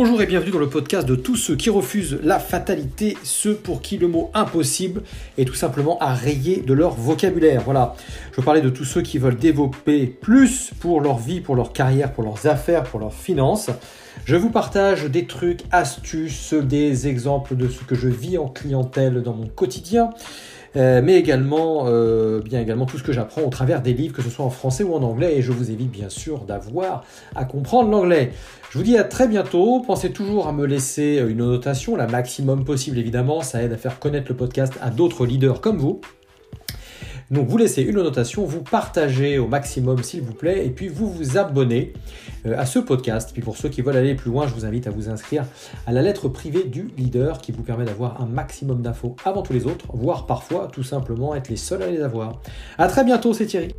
Bonjour et bienvenue dans le podcast de tous ceux qui refusent la fatalité, ceux pour qui le mot impossible est tout simplement à rayer de leur vocabulaire. Voilà, je parlais de tous ceux qui veulent développer plus pour leur vie, pour leur carrière, pour leurs affaires, pour leurs finances. Je vous partage des trucs, astuces, des exemples de ce que je vis en clientèle dans mon quotidien. Euh, mais également, euh, bien également tout ce que j'apprends au travers des livres, que ce soit en français ou en anglais, et je vous évite bien sûr d'avoir à comprendre l'anglais. Je vous dis à très bientôt. Pensez toujours à me laisser une notation, la maximum possible évidemment. Ça aide à faire connaître le podcast à d'autres leaders comme vous. Donc vous laissez une notation, vous partagez au maximum s'il vous plaît, et puis vous vous abonnez euh, à ce podcast. Puis pour ceux qui veulent aller plus loin, je vous invite à vous inscrire à la lettre privée du leader qui vous permet d'avoir un maximum d'infos avant tous les autres, voire parfois tout simplement être les seuls à les avoir. A très bientôt, c'est Thierry.